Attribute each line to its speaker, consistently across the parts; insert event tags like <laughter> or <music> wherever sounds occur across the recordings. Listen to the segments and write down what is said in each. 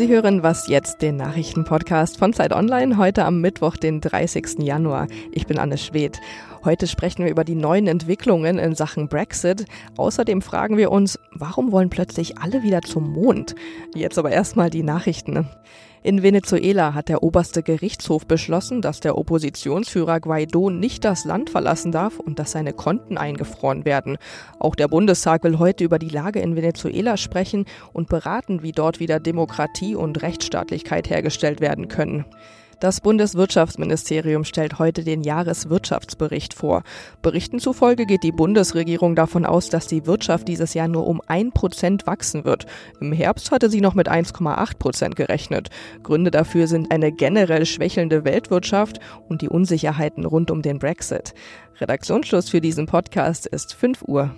Speaker 1: Sie hören Was jetzt, den Nachrichtenpodcast von Zeit Online, heute am Mittwoch, den 30. Januar. Ich bin Anne Schwedt. Heute sprechen wir über die neuen Entwicklungen in Sachen Brexit. Außerdem fragen wir uns, warum wollen plötzlich alle wieder zum Mond? Jetzt aber erstmal die Nachrichten. In Venezuela hat der oberste Gerichtshof beschlossen, dass der Oppositionsführer Guaido nicht das Land verlassen darf und dass seine Konten eingefroren werden. Auch der Bundestag will heute über die Lage in Venezuela sprechen und beraten, wie dort wieder Demokratie und Rechtsstaatlichkeit hergestellt werden können. Das Bundeswirtschaftsministerium stellt heute den Jahreswirtschaftsbericht vor. Berichten zufolge geht die Bundesregierung davon aus, dass die Wirtschaft dieses Jahr nur um ein Prozent wachsen wird. Im Herbst hatte sie noch mit 1,8 Prozent gerechnet. Gründe dafür sind eine generell schwächelnde Weltwirtschaft und die Unsicherheiten rund um den Brexit. Redaktionsschluss für diesen Podcast ist 5 Uhr.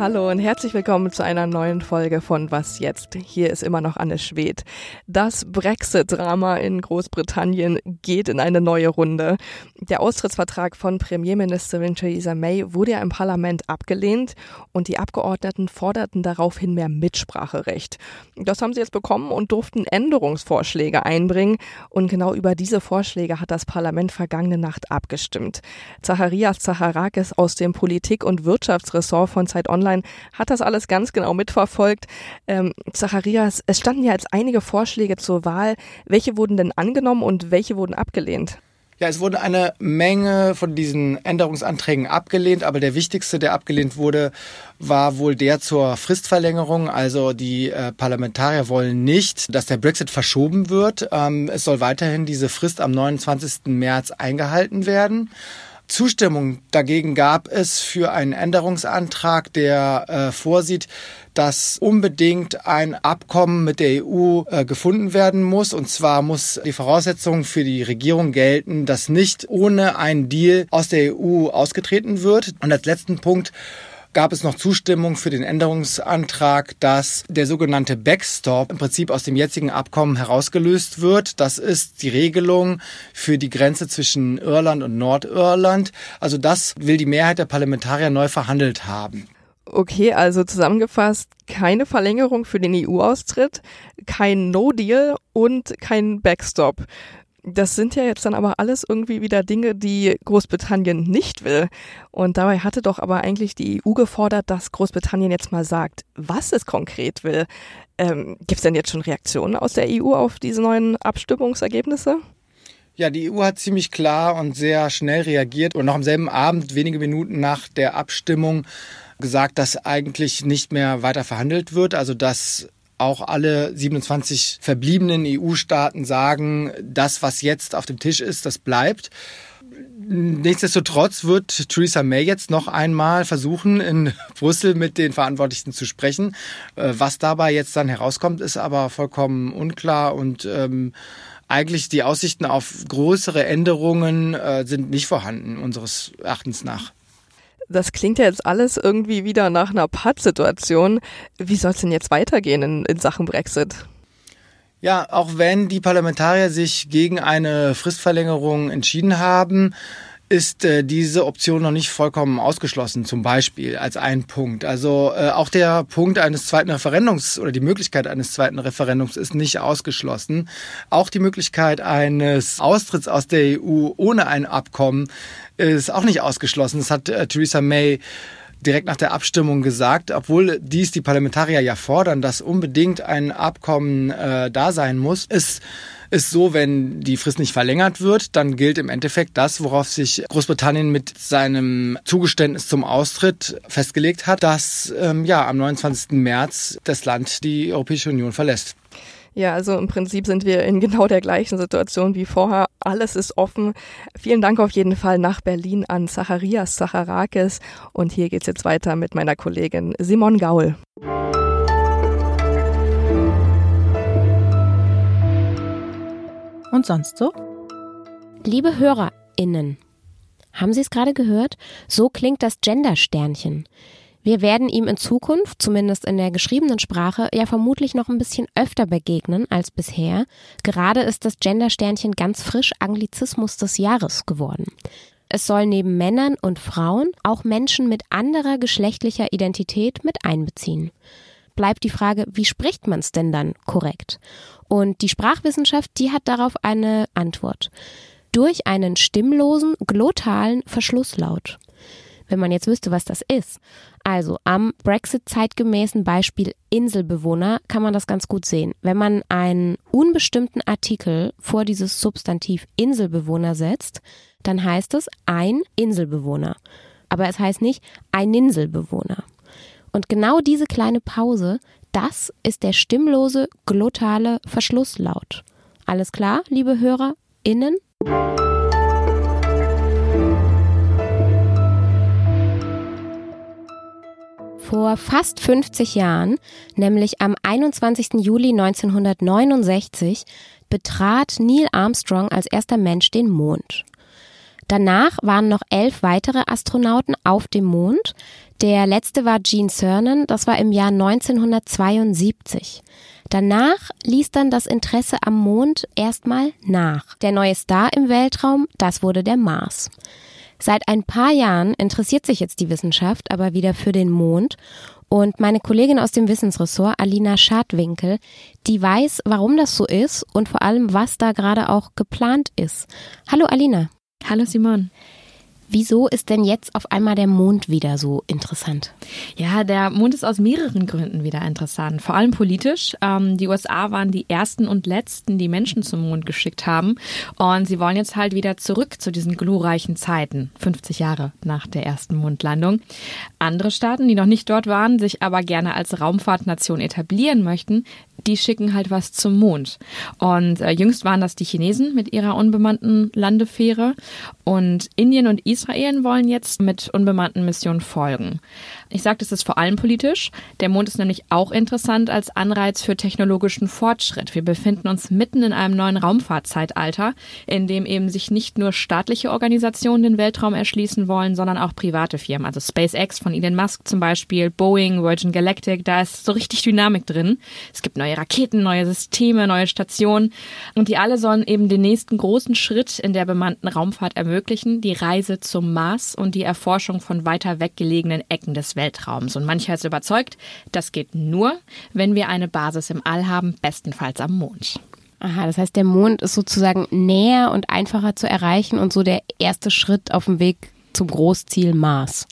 Speaker 1: Hallo und herzlich willkommen zu einer neuen Folge von Was jetzt? Hier ist immer noch Anne Schwedt. Das Brexit-Drama in Großbritannien geht in eine neue Runde. Der Austrittsvertrag von Premierministerin Theresa May wurde ja im Parlament abgelehnt und die Abgeordneten forderten daraufhin mehr Mitspracherecht. Das haben sie jetzt bekommen und durften Änderungsvorschläge einbringen und genau über diese Vorschläge hat das Parlament vergangene Nacht abgestimmt. Zacharias Zacharakis aus dem Politik- und Wirtschaftsressort von Zeit Online Online hat das alles ganz genau mitverfolgt. Ähm, Zacharias, es standen ja jetzt einige Vorschläge zur Wahl. Welche wurden denn angenommen und welche wurden abgelehnt?
Speaker 2: Ja, es wurde eine Menge von diesen Änderungsanträgen abgelehnt, aber der wichtigste, der abgelehnt wurde, war wohl der zur Fristverlängerung. Also die äh, Parlamentarier wollen nicht, dass der Brexit verschoben wird. Ähm, es soll weiterhin diese Frist am 29. März eingehalten werden. Zustimmung dagegen gab es für einen Änderungsantrag, der äh, vorsieht, dass unbedingt ein Abkommen mit der EU äh, gefunden werden muss. Und zwar muss die Voraussetzung für die Regierung gelten, dass nicht ohne einen Deal aus der EU ausgetreten wird. Und als letzten Punkt gab es noch Zustimmung für den Änderungsantrag, dass der sogenannte Backstop im Prinzip aus dem jetzigen Abkommen herausgelöst wird. Das ist die Regelung für die Grenze zwischen Irland und Nordirland. Also das will die Mehrheit der Parlamentarier neu verhandelt haben.
Speaker 1: Okay, also zusammengefasst, keine Verlängerung für den EU-Austritt, kein No-Deal und kein Backstop. Das sind ja jetzt dann aber alles irgendwie wieder Dinge, die Großbritannien nicht will. Und dabei hatte doch aber eigentlich die EU gefordert, dass Großbritannien jetzt mal sagt, was es konkret will. Ähm, Gibt es denn jetzt schon Reaktionen aus der EU auf diese neuen Abstimmungsergebnisse?
Speaker 2: Ja, die EU hat ziemlich klar und sehr schnell reagiert und noch am selben Abend, wenige Minuten nach der Abstimmung, gesagt, dass eigentlich nicht mehr weiter verhandelt wird, also dass auch alle 27 verbliebenen EU-Staaten sagen, das, was jetzt auf dem Tisch ist, das bleibt. Nichtsdestotrotz wird Theresa May jetzt noch einmal versuchen, in <laughs> Brüssel mit den Verantwortlichen zu sprechen. Äh, was dabei jetzt dann herauskommt, ist aber vollkommen unklar und ähm, eigentlich die Aussichten auf größere Änderungen äh, sind nicht vorhanden, unseres Erachtens nach
Speaker 1: das klingt ja jetzt alles irgendwie wieder nach einer Pattsituation. Wie soll es denn jetzt weitergehen in, in Sachen Brexit?
Speaker 2: Ja, auch wenn die Parlamentarier sich gegen eine Fristverlängerung entschieden haben, ist äh, diese Option noch nicht vollkommen ausgeschlossen, zum Beispiel als ein Punkt. Also äh, auch der Punkt eines zweiten Referendums oder die Möglichkeit eines zweiten Referendums ist nicht ausgeschlossen. Auch die Möglichkeit eines Austritts aus der EU ohne ein Abkommen ist auch nicht ausgeschlossen. Das hat äh, Theresa May direkt nach der Abstimmung gesagt, obwohl dies die Parlamentarier ja fordern, dass unbedingt ein Abkommen äh, da sein muss, ist ist so, wenn die Frist nicht verlängert wird, dann gilt im Endeffekt das, worauf sich Großbritannien mit seinem Zugeständnis zum Austritt festgelegt hat, dass ähm, ja am 29. März das Land die Europäische Union verlässt.
Speaker 1: Ja, also im Prinzip sind wir in genau der gleichen Situation wie vorher. Alles ist offen. Vielen Dank auf jeden Fall nach Berlin an Zacharias Zacharakis. Und hier geht's jetzt weiter mit meiner Kollegin Simon Gaul.
Speaker 3: Und sonst so?
Speaker 4: Liebe HörerInnen, haben Sie es gerade gehört? So klingt das Gender-Sternchen. Wir werden ihm in Zukunft, zumindest in der geschriebenen Sprache, ja vermutlich noch ein bisschen öfter begegnen als bisher. Gerade ist das Gender-Sternchen ganz frisch Anglizismus des Jahres geworden. es soll neben Männern und Frauen auch Menschen mit anderer geschlechtlicher Identität mit einbeziehen. Bleibt die Frage, wie spricht man es denn dann korrekt? Und die Sprachwissenschaft, die hat darauf eine Antwort. Durch einen stimmlosen, glottalen Verschlusslaut wenn man jetzt wüsste, was das ist. Also am Brexit-zeitgemäßen Beispiel Inselbewohner kann man das ganz gut sehen. Wenn man einen unbestimmten Artikel vor dieses Substantiv Inselbewohner setzt, dann heißt es ein Inselbewohner. Aber es heißt nicht ein Inselbewohner. Und genau diese kleine Pause, das ist der stimmlose glottale Verschlusslaut. Alles klar, liebe HörerInnen? Vor fast 50 Jahren, nämlich am 21. Juli 1969, betrat Neil Armstrong als erster Mensch den Mond. Danach waren noch elf weitere Astronauten auf dem Mond. Der letzte war Gene Cernan, das war im Jahr 1972. Danach ließ dann das Interesse am Mond erstmal nach. Der neue Star im Weltraum, das wurde der Mars. Seit ein paar Jahren interessiert sich jetzt die Wissenschaft aber wieder für den Mond und meine Kollegin aus dem Wissensressort, Alina Schadwinkel, die weiß, warum das so ist und vor allem, was da gerade auch geplant ist. Hallo Alina.
Speaker 3: Hallo Simon.
Speaker 4: Wieso ist denn jetzt auf einmal der Mond wieder so interessant?
Speaker 3: Ja, der Mond ist aus mehreren Gründen wieder interessant. Vor allem politisch. Ähm, die USA waren die ersten und letzten, die Menschen zum Mond geschickt haben. Und sie wollen jetzt halt wieder zurück zu diesen glorreichen Zeiten, 50 Jahre nach der ersten Mondlandung. Andere Staaten, die noch nicht dort waren, sich aber gerne als Raumfahrtnation etablieren möchten, die schicken halt was zum Mond. Und äh, jüngst waren das die Chinesen mit ihrer unbemannten Landefähre. Und Indien und Israel wollen jetzt mit unbemannten Missionen folgen. Ich sage, das ist vor allem politisch. Der Mond ist nämlich auch interessant als Anreiz für technologischen Fortschritt. Wir befinden uns mitten in einem neuen Raumfahrtzeitalter, in dem eben sich nicht nur staatliche Organisationen den Weltraum erschließen wollen, sondern auch private Firmen. Also SpaceX von Elon Musk zum Beispiel, Boeing, Virgin Galactic, da ist so richtig Dynamik drin. Es gibt neue Raketen, neue Systeme, neue Stationen und die alle sollen eben den nächsten großen Schritt in der bemannten Raumfahrt ermöglichen, die Reise zum Mars und die Erforschung von weiter weggelegenen Ecken des Weltraums. Und mancher ist überzeugt, das geht nur, wenn wir eine Basis im All haben, bestenfalls am Mond.
Speaker 4: Aha, das heißt, der Mond ist sozusagen näher und einfacher zu erreichen und so der erste Schritt auf dem Weg zum Großziel Mars.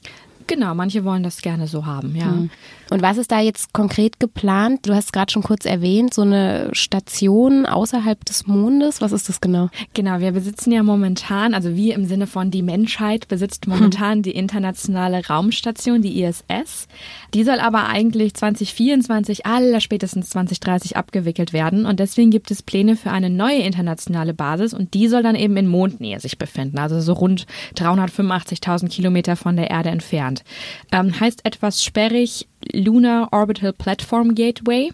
Speaker 3: Genau, manche wollen das gerne so haben, ja. Hm.
Speaker 4: Und was ist da jetzt konkret geplant? Du hast gerade schon kurz erwähnt, so eine Station außerhalb des Mondes. Was ist das genau?
Speaker 3: Genau, wir besitzen ja momentan, also wir im Sinne von die Menschheit besitzt momentan die internationale Raumstation, die ISS. Die soll aber eigentlich 2024, aller spätestens 2030 abgewickelt werden. Und deswegen gibt es Pläne für eine neue internationale Basis und die soll dann eben in Mondnähe sich befinden, also so rund 385.000 Kilometer von der Erde entfernt. Ähm, heißt etwas sperrig Lunar Orbital Platform Gateway.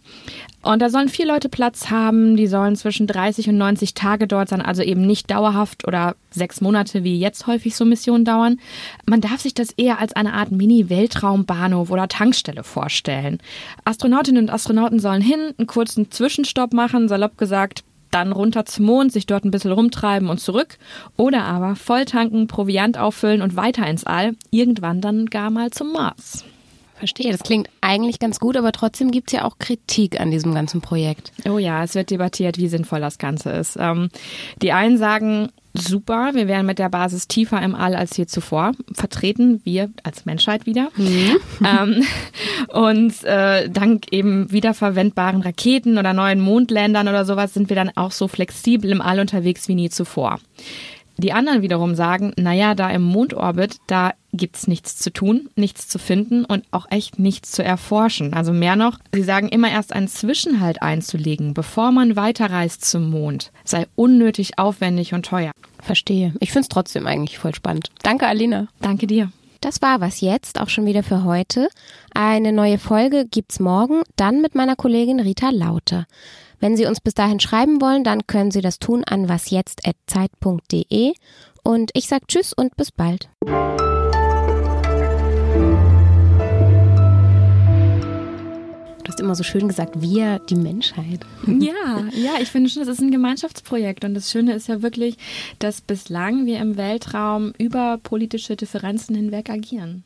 Speaker 3: Und da sollen vier Leute Platz haben, die sollen zwischen 30 und 90 Tage dort sein, also eben nicht dauerhaft oder sechs Monate, wie jetzt häufig so Missionen dauern. Man darf sich das eher als eine Art Mini-Weltraumbahnhof oder Tankstelle vorstellen. Astronautinnen und Astronauten sollen hin, einen kurzen Zwischenstopp machen, salopp gesagt, dann runter zum Mond, sich dort ein bisschen rumtreiben und zurück. Oder aber voll tanken, Proviant auffüllen und weiter ins All, irgendwann dann gar mal zum Mars.
Speaker 4: Verstehe, das klingt eigentlich ganz gut, aber trotzdem gibt es ja auch Kritik an diesem ganzen Projekt.
Speaker 3: Oh ja, es wird debattiert, wie sinnvoll das Ganze ist. Ähm, die einen sagen, super, wir wären mit der Basis tiefer im All als je zuvor. Vertreten wir als Menschheit wieder. Mhm. <laughs> Ähm, und äh, dank eben wiederverwendbaren Raketen oder neuen Mondländern oder sowas sind wir dann auch so flexibel im All unterwegs wie nie zuvor. Die anderen wiederum sagen, naja, da im Mondorbit, da gibt's nichts zu tun, nichts zu finden und auch echt nichts zu erforschen. Also mehr noch, sie sagen immer erst einen Zwischenhalt einzulegen, bevor man weiterreist zum Mond, sei unnötig aufwendig und teuer.
Speaker 4: Verstehe. Ich find's trotzdem eigentlich voll spannend. Danke, Alina.
Speaker 3: Danke dir.
Speaker 4: Das war was jetzt, auch schon wieder für heute. Eine neue Folge gibt's morgen, dann mit meiner Kollegin Rita Lauter. Wenn Sie uns bis dahin schreiben wollen, dann können Sie das tun an wasjetzt.zeit.de. Und ich sage Tschüss und bis bald. Hast immer so schön gesagt, wir, die Menschheit. <laughs>
Speaker 3: Ja, ja, ich finde schon, das ist ein Gemeinschaftsprojekt. Und das Schöne ist ja wirklich, dass bislang wir im Weltraum über politische Differenzen hinweg agieren.